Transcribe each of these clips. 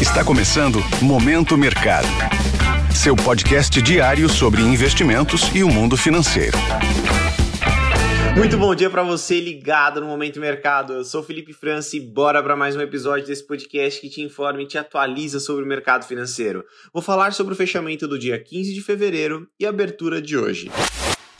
Está começando Momento Mercado. Seu podcast diário sobre investimentos e o mundo financeiro. Muito bom dia para você ligado no Momento Mercado. Eu sou Felipe França e bora para mais um episódio desse podcast que te informa e te atualiza sobre o mercado financeiro. Vou falar sobre o fechamento do dia 15 de fevereiro e a abertura de hoje.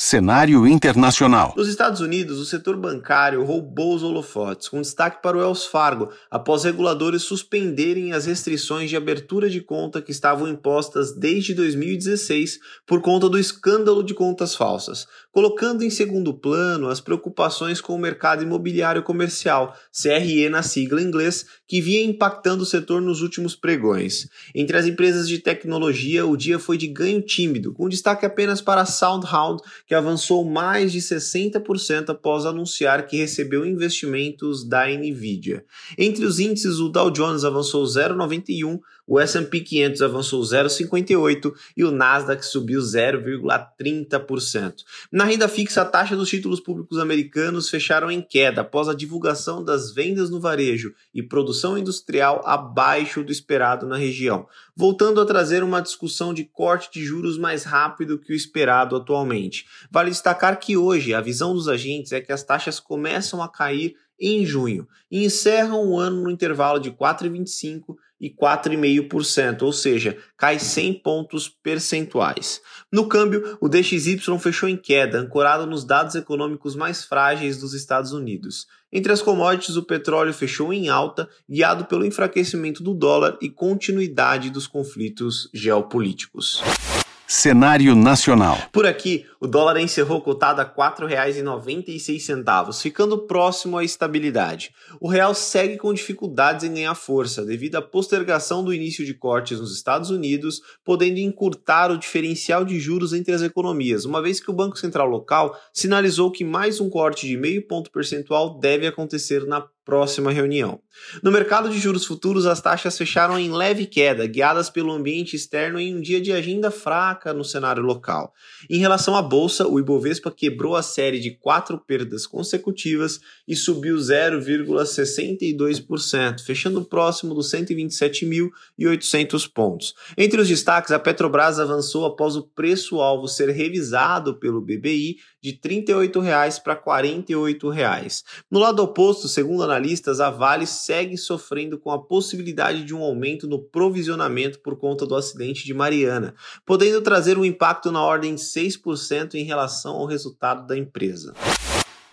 Cenário internacional. Nos Estados Unidos, o setor bancário roubou os holofotes, com destaque para o Wells Fargo, após reguladores suspenderem as restrições de abertura de conta que estavam impostas desde 2016 por conta do escândalo de contas falsas, colocando em segundo plano as preocupações com o mercado imobiliário comercial, CRE na sigla em inglês, que vinha impactando o setor nos últimos pregões. Entre as empresas de tecnologia, o dia foi de ganho tímido, com destaque apenas para a SoundHound, que avançou mais de 60% após anunciar que recebeu investimentos da Nvidia. Entre os índices, o Dow Jones avançou 0,91, o S&P 500 avançou 0,58 e o Nasdaq subiu 0,30%. Na renda fixa, a taxa dos títulos públicos americanos fecharam em queda após a divulgação das vendas no varejo e produção industrial abaixo do esperado na região, voltando a trazer uma discussão de corte de juros mais rápido que o esperado atualmente. Vale destacar que hoje a visão dos agentes é que as taxas começam a cair em junho e encerram o ano no intervalo de 4,25 e 4,5%, ou seja, cai 100 pontos percentuais. No câmbio, o DXY fechou em queda, ancorado nos dados econômicos mais frágeis dos Estados Unidos. Entre as commodities, o petróleo fechou em alta, guiado pelo enfraquecimento do dólar e continuidade dos conflitos geopolíticos. Cenário nacional. Por aqui, o dólar encerrou cotado a R$ 4,96, ficando próximo à estabilidade. O real segue com dificuldades em ganhar força devido à postergação do início de cortes nos Estados Unidos, podendo encurtar o diferencial de juros entre as economias, uma vez que o Banco Central local sinalizou que mais um corte de meio ponto percentual deve acontecer na próxima reunião. No mercado de juros futuros, as taxas fecharam em leve queda, guiadas pelo ambiente externo em um dia de agenda fraca no cenário local. Em relação à bolsa, o Ibovespa quebrou a série de quatro perdas consecutivas e subiu 0,62%, fechando próximo dos 127.800 pontos. Entre os destaques, a Petrobras avançou após o preço-alvo ser revisado pelo BBI de R$ 38,00 para R$ 48,00. No lado oposto, segundo analistas, a Vale segue sofrendo com a possibilidade de um aumento no provisionamento por conta do acidente de Mariana, podendo trazer um impacto na ordem de 6% em relação ao resultado da empresa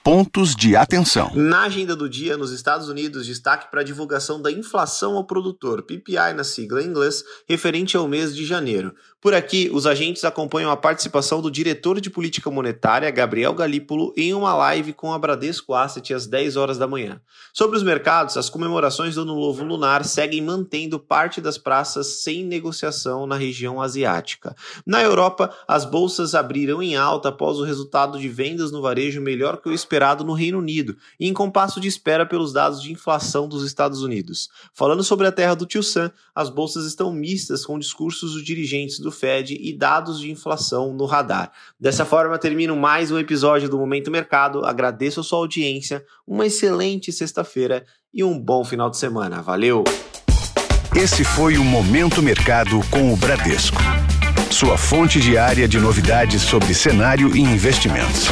pontos de atenção. Na agenda do dia, nos Estados Unidos, destaque para a divulgação da inflação ao produtor, PPI na sigla em inglês, referente ao mês de janeiro. Por aqui, os agentes acompanham a participação do diretor de política monetária, Gabriel Galípolo, em uma live com a Bradesco Asset às 10 horas da manhã. Sobre os mercados, as comemorações do Ano Novo Lunar seguem mantendo parte das praças sem negociação na região asiática. Na Europa, as bolsas abriram em alta após o resultado de vendas no varejo melhor que o esperado no Reino Unido, e em compasso de espera pelos dados de inflação dos Estados Unidos. Falando sobre a terra do Tio Sam, as bolsas estão mistas com discursos dos dirigentes do Fed e dados de inflação no radar. Dessa forma, termino mais um episódio do Momento Mercado. Agradeço a sua audiência, uma excelente sexta-feira e um bom final de semana. Valeu! Esse foi o Momento Mercado com o Bradesco. Sua fonte diária de novidades sobre cenário e investimentos.